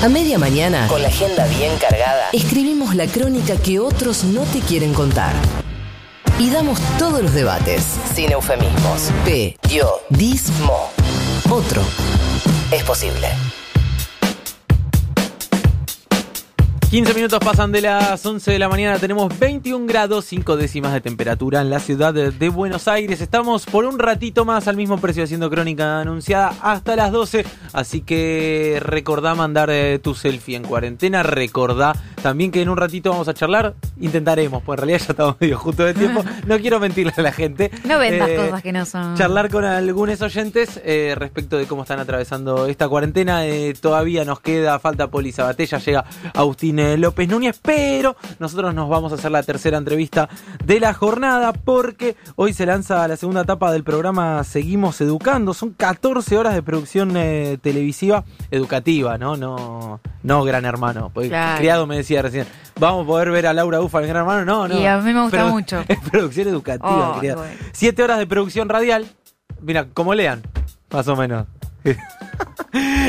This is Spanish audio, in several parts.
A media mañana, con la agenda bien cargada, escribimos la crónica que otros no te quieren contar. Y damos todos los debates, sin eufemismos. P, yo, dis, mo. Otro. Es posible. 15 minutos pasan de las 11 de la mañana, tenemos 21 grados 5 décimas de temperatura en la ciudad de, Buenos Aires. Estamos por un ratito más al mismo precio haciendo crónica anunciada hasta las 12, así que recordá mandar eh, tu selfie en cuarentena, recordá también que en un ratito vamos a charlar, intentaremos, pues en realidad ya estamos medio justo de tiempo, no quiero mentirle a la gente. No vendas Eh, cosas que no son. charlar con algunos oyentes eh, respecto de cómo están atravesando esta cuarentena. Eh, todavía nos queda, falta Poli Sabatella, llega Agustín eh, López Núñez, pero nosotros nos vamos a hacer la tercera entrevista de la jornada porque hoy se lanza la segunda etapa del programa Seguimos Educando. Son 14 horas de producción eh, televisiva educativa, ¿no? No, no Gran Hermano. Porque Claro. criado me decía recién, vamos a poder ver a Laura Ufa en Gran Hermano. No, no. Y a mí me gusta mucho. Es producción educativa, Oh, criado. bueno. Siete horas de producción radial. Mira, como lean, más o menos.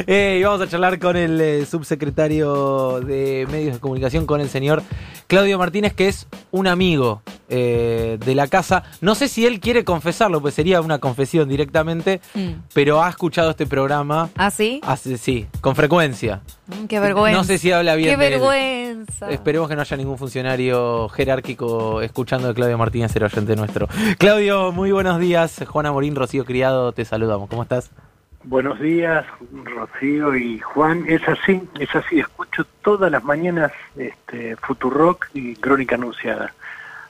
Eh, y vamos a charlar con el eh, subsecretario de Medios de Comunicación, con el señor Claudio Martínez, que es un amigo eh, de la casa. No sé si él quiere confesarlo, pues sería una confesión directamente, Mm. pero ha escuchado este programa, ¿Ah, sí? hace, sí, con frecuencia. Mm, Qué vergüenza. No sé si habla bien Qué de él. vergüenza. Esperemos que no haya ningún funcionario jerárquico escuchando de Claudio Martínez, el oyente nuestro. Claudio, muy buenos días. Juana Morín, Rocío Criado, te saludamos. ¿Cómo estás? Buenos días, Rocío y Juan. Es así, es así. Escucho todas las mañanas este, Futurock y Crónica Anunciada.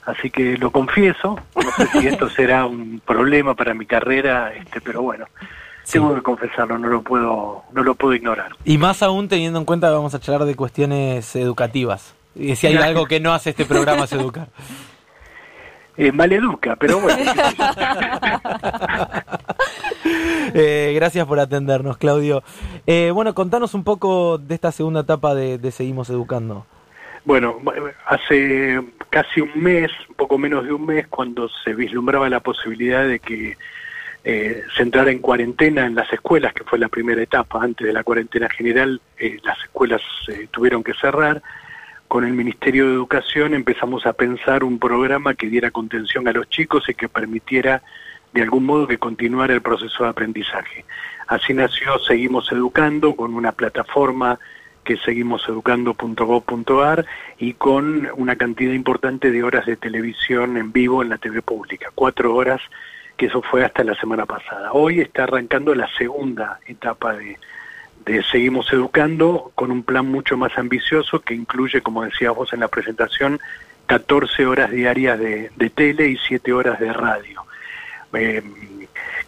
Así que lo confieso. No sé si esto será un problema para mi carrera, este, pero bueno, Sí. tengo que confesarlo. No lo puedo, no lo puedo ignorar. Y más aún teniendo en cuenta que vamos a charlar de cuestiones educativas. Y si hay algo que no hace este programa es educar. Eh, maleduca, pero bueno. Eh, gracias por atendernos, Claudio. Eh, bueno, contanos un poco de esta segunda etapa de, de Seguimos Educando. Bueno, hace casi un mes, un poco menos de un mes, cuando se vislumbraba la posibilidad de que eh, se entrara en cuarentena en las escuelas, que fue la primera etapa, antes de la cuarentena general, eh, las escuelas eh, tuvieron que cerrar. Con el Ministerio de Educación empezamos a pensar un programa que diera contención a los chicos y que permitiera de algún modo que continuara el proceso de aprendizaje. Así nació Seguimos Educando con una plataforma que es seguimoseducando.gov.ar y con una cantidad importante de horas de televisión en vivo en la TV pública, cuatro horas, que eso fue hasta la semana pasada. Hoy está arrancando la segunda etapa de, de Seguimos Educando con un plan mucho más ambicioso que incluye, como decías vos en la presentación, 14 horas diarias de, de tele y 7 horas de radio. Eh,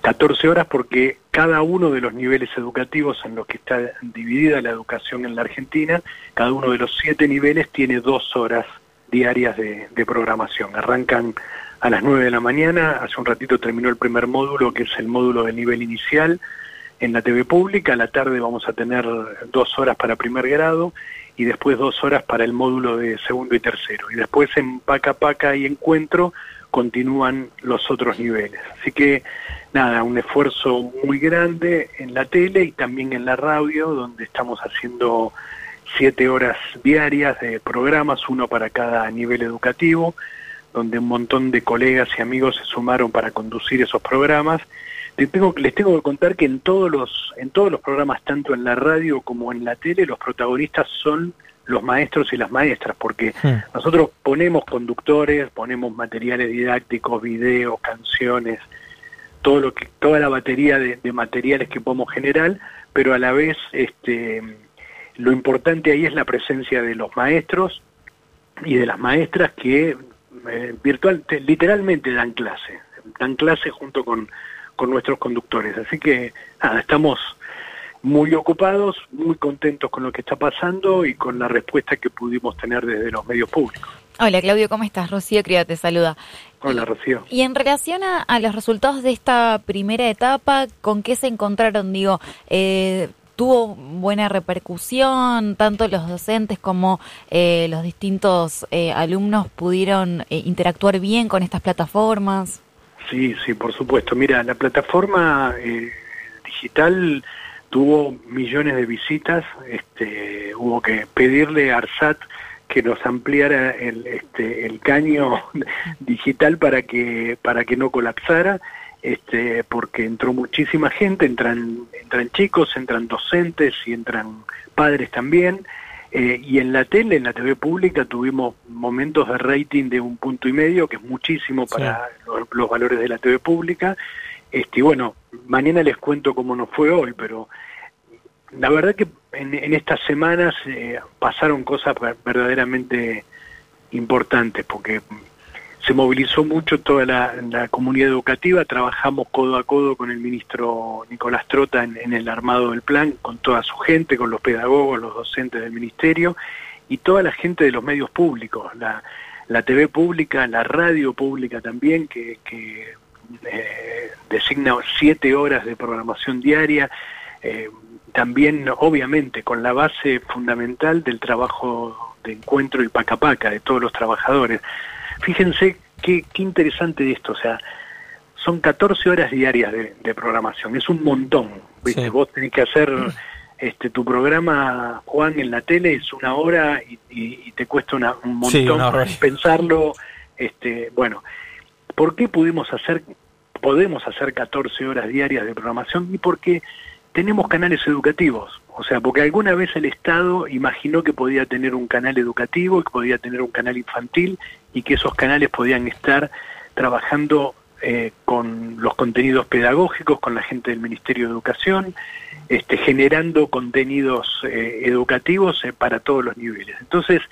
14 horas porque cada uno de los niveles educativos en los que está dividida la educación en la Argentina, cada uno de los siete niveles tiene dos horas diarias de, de programación. Arrancan a las 9 de la mañana, hace un ratito terminó el primer módulo, que es el módulo de nivel inicial, en la TV pública, a la tarde vamos a tener dos horas para primer grado y después dos horas para el módulo de segundo y tercero. Y después en Paca Paca y Encuentro continúan los otros niveles. Así que nada, un esfuerzo muy grande en la tele y también en la radio, donde estamos haciendo siete horas diarias de programas, uno para cada nivel educativo, donde un montón de colegas y amigos se sumaron para conducir esos programas. Les tengo, les tengo que contar que en todos los en todos los programas, tanto en la radio como en la tele, los protagonistas son los maestros y las maestras, porque Hmm. nosotros ponemos conductores, ponemos materiales didácticos, videos, canciones, todo lo que, toda la batería de, de materiales que podemos generar, pero a la vez este, lo importante ahí es la presencia de los maestros y de las maestras que eh, virtual, te- literalmente dan clase, dan clase junto con, con nuestros conductores. Así que nada, estamos muy ocupados, muy contentos con lo que está pasando y con la respuesta que pudimos tener desde los medios públicos. Hola Claudio, ¿cómo estás? Rocío Cría te saluda. Hola, Rocío. Y en relación a, a los resultados de esta primera etapa, ¿con qué se encontraron? Digo, eh, ¿tuvo buena repercusión? ¿Tanto los docentes como eh, los distintos eh, alumnos pudieron eh, interactuar bien con estas plataformas? Sí, sí, por supuesto. Mira, la plataforma eh, digital tuvo millones de visitas, este, hubo que pedirle a ARSAT que nos ampliara el, este, el caño digital para que, para que no colapsara, este, porque entró muchísima gente, entran, entran chicos, entran docentes y entran padres también. Eh, y en la tele, en la TV pública, tuvimos momentos de rating de un punto y medio, que es muchísimo para los, valores de la TV pública. Este, y bueno, mañana les cuento cómo nos fue hoy, pero la verdad que en, estas semanas eh, pasaron cosas verdaderamente importantes, porque se movilizó mucho toda la, comunidad educativa, trabajamos codo a codo con el ministro Nicolás Trota en, el armado del plan, con toda su gente, con los pedagogos, los docentes del ministerio y toda la gente de los medios públicos, la, TV pública, la radio pública también, que, eh, designa siete horas de programación diaria, eh, también obviamente con la base fundamental del trabajo de encuentro y paca paca de todos los trabajadores. Fíjense qué, qué interesante esto, o sea, son 14 horas diarias de, programación, es un montón. ¿viste? Vos tenés que hacer este tu programa, Juan, en la tele, es una hora y, te cuesta un montón pensarlo. Este, bueno, ¿por qué pudimos hacer, podemos hacer 14 horas diarias de programación? Y porque tenemos canales educativos. O sea, porque alguna vez el Estado imaginó que podía tener un canal educativo, que podía tener un canal infantil y que esos canales podían estar trabajando eh, con los contenidos pedagógicos, con la gente del Ministerio de Educación, este, generando contenidos eh, educativos eh, para todos los niveles. Entonces,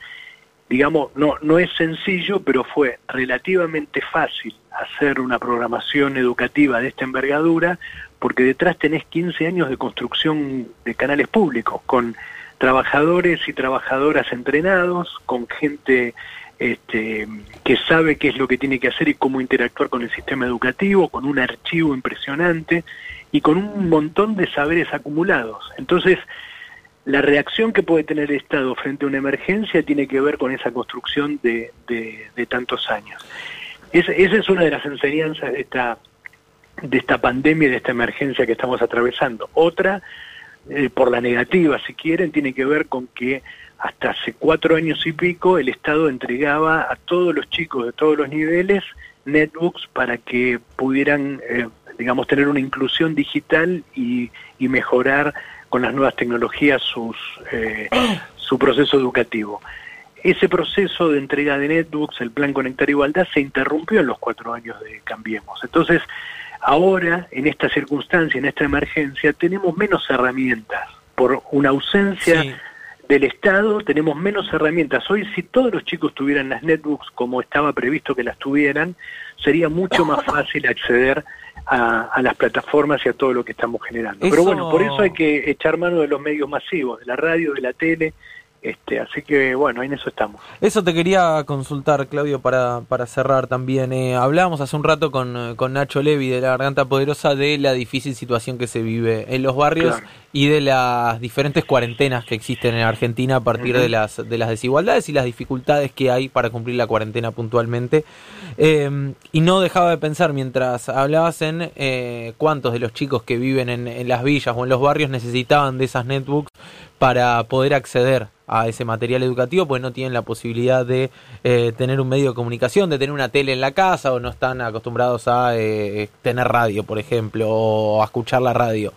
digamos, no, no es sencillo, pero fue relativamente fácil hacer una programación educativa de esta envergadura porque detrás tenés 15 años de construcción de canales públicos, con trabajadores y trabajadoras entrenados, con gente este, que sabe qué es lo que tiene que hacer y cómo interactuar con el sistema educativo, con un archivo impresionante y con un montón de saberes acumulados. Entonces, la reacción que puede tener el Estado frente a una emergencia tiene que ver con esa construcción de, de, tantos años. esa es una de las enseñanzas de esta de esta pandemia y de esta emergencia que estamos atravesando. Otra, eh, por la negativa, si quieren, tiene que ver con que hasta hace cuatro años y pico el Estado entregaba a todos los chicos de todos los niveles netbooks para que pudieran, eh, digamos, tener una inclusión digital y, mejorar con las nuevas tecnologías sus, eh, su proceso educativo. Ese proceso de entrega de netbooks, el Plan Conectar Igualdad, se interrumpió en los cuatro años de Cambiemos. Entonces, Ahora, en esta circunstancia, en esta emergencia, tenemos menos herramientas. Por una ausencia del Estado, tenemos menos herramientas. Hoy, si todos los chicos tuvieran las netbooks como estaba previsto que las tuvieran, sería mucho más fácil acceder a, las plataformas y a todo lo que estamos generando. Pero bueno, por eso hay que echar mano de los medios masivos, de la radio, de la tele, este, así que bueno, en eso estamos. Eso te quería consultar, Claudio, para, para cerrar también. Eh, hablábamos hace un rato con, con, Nacho Levi de la Garganta Poderosa de la difícil situación que se vive en los barrios y de las diferentes cuarentenas que existen en Argentina a partir de, las, de las desigualdades y las dificultades que hay para cumplir la cuarentena puntualmente. Em, y no dejaba de pensar mientras hablabas en eh, cuántos de los chicos que viven en, en las villas o en los barrios necesitaban de esas netbooks para poder acceder a ese material educativo, pues no tienen la posibilidad de eh, tener un medio de comunicación, de tener una tele en la casa o no están acostumbrados a eh, tener radio, por ejemplo, o a escuchar la radio.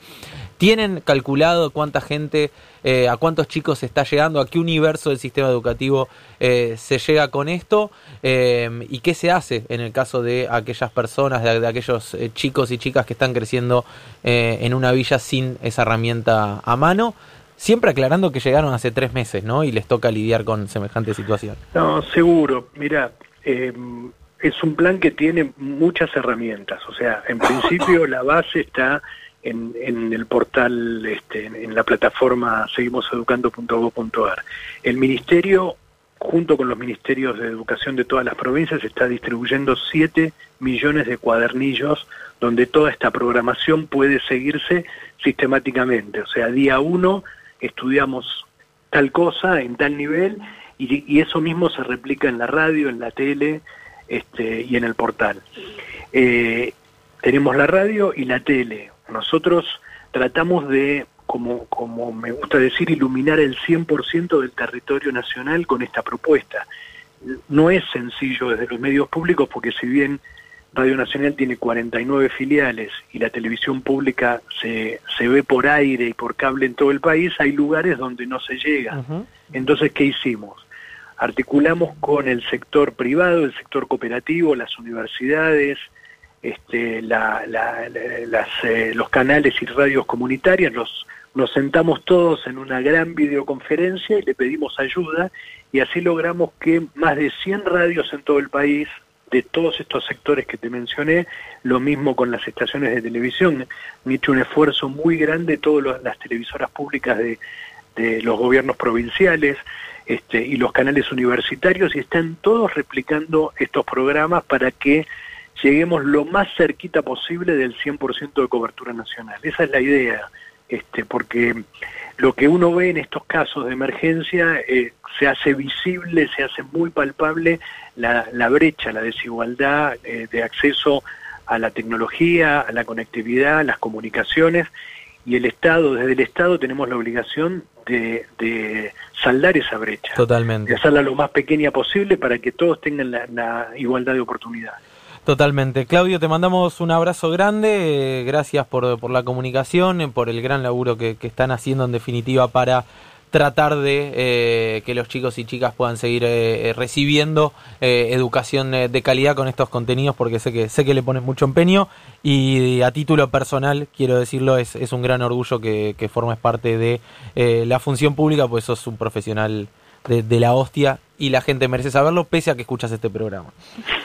¿Tienen calculado cuánta gente, eh, a cuántos chicos se está llegando, a qué universo del sistema educativo se llega con esto? ¿Y qué se hace en el caso de aquellas personas, de aquellos chicos y chicas que están creciendo en una villa sin esa herramienta a mano? Siempre aclarando que llegaron hace tres meses, ¿no? Y les toca lidiar con semejante situación. No, seguro. Mira, eh, es un plan que tiene muchas herramientas. O sea, en principio la base está en, en el portal, este, en la plataforma seguimoseducando.gov.ar. El ministerio, junto con los ministerios de educación de todas las provincias, está distribuyendo 7 millones de cuadernillos donde toda esta programación puede seguirse sistemáticamente. O sea, día uno estudiamos tal cosa en tal nivel y, eso mismo se replica en la radio, en la tele este, y en el portal. Eh, tenemos la radio y la tele. Nosotros tratamos de como, como me gusta decir, iluminar el 100% del territorio nacional con esta propuesta. No es sencillo desde los medios públicos porque si bien Radio Nacional tiene 49 filiales y la televisión pública se, se ve por aire y por cable en todo el país, hay lugares donde no se llega. Entonces, ¿qué hicimos? Articulamos con el sector privado, el sector cooperativo, las universidades, este, la, las, eh, los canales y radios comunitarias, los, nos sentamos todos en una gran videoconferencia y le pedimos ayuda y así logramos que más de 100 radios en todo el país de todos estos sectores que te mencioné, lo mismo con las estaciones de televisión, han hecho un esfuerzo muy grande todas las televisoras públicas de, los gobiernos provinciales este, y los canales universitarios y están todos replicando estos programas para que lleguemos lo más cerquita posible del 100% de cobertura nacional. Esa es la idea, este, porque lo que uno ve en estos casos de emergencia eh, se hace visible, se hace muy palpable la, la brecha, la desigualdad eh, de acceso a la tecnología, a la conectividad, a las comunicaciones, y el Estado, desde el Estado tenemos la obligación de, de saldar esa brecha. Totalmente. De hacerla lo más pequeña posible para que todos tengan la, la igualdad de oportunidades. Totalmente. Claudio, te mandamos un abrazo grande, eh, gracias por, por, la comunicación, eh, por el gran laburo que, que, están haciendo en definitiva para tratar de eh, que los chicos y chicas puedan seguir recibiendo educación de calidad con estos contenidos porque sé que sé que le pones mucho empeño y a título personal quiero decirlo es, es un gran orgullo que, que formes parte de la función pública pues sos un profesional de, de la hostia y la gente merece saberlo pese a que escuchas este programa.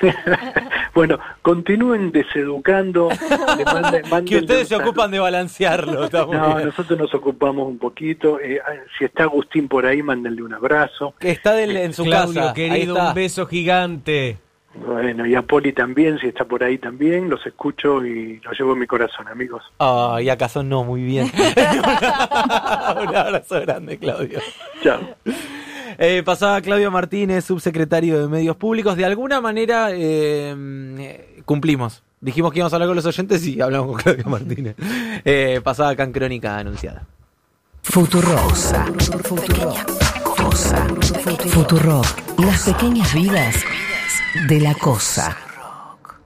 bueno, continúen deseducando. Le manden, manden que ustedes se ocupan de balancearlo. no, nosotros nos ocupamos un poquito. Eh, si está Agustín por ahí, mándenle un abrazo. Que está del, en su Claudio, casa. querido, un beso gigante. Bueno, y a Poli también, si está por ahí también, los escucho y los llevo en mi corazón, amigos. Ah, y acaso no, muy bien. un abrazo grande, Claudio. Chao. Eh, pasaba Claudio Martínez, subsecretario de Medios Públicos. De alguna manera eh, cumplimos. Dijimos que íbamos a hablar con los oyentes y hablamos con Claudio Martínez. Eh, pasaba acá en Crónica Anunciada. Futurosa. Futurosa. Futuro. Las pequeñas vidas de la cosa.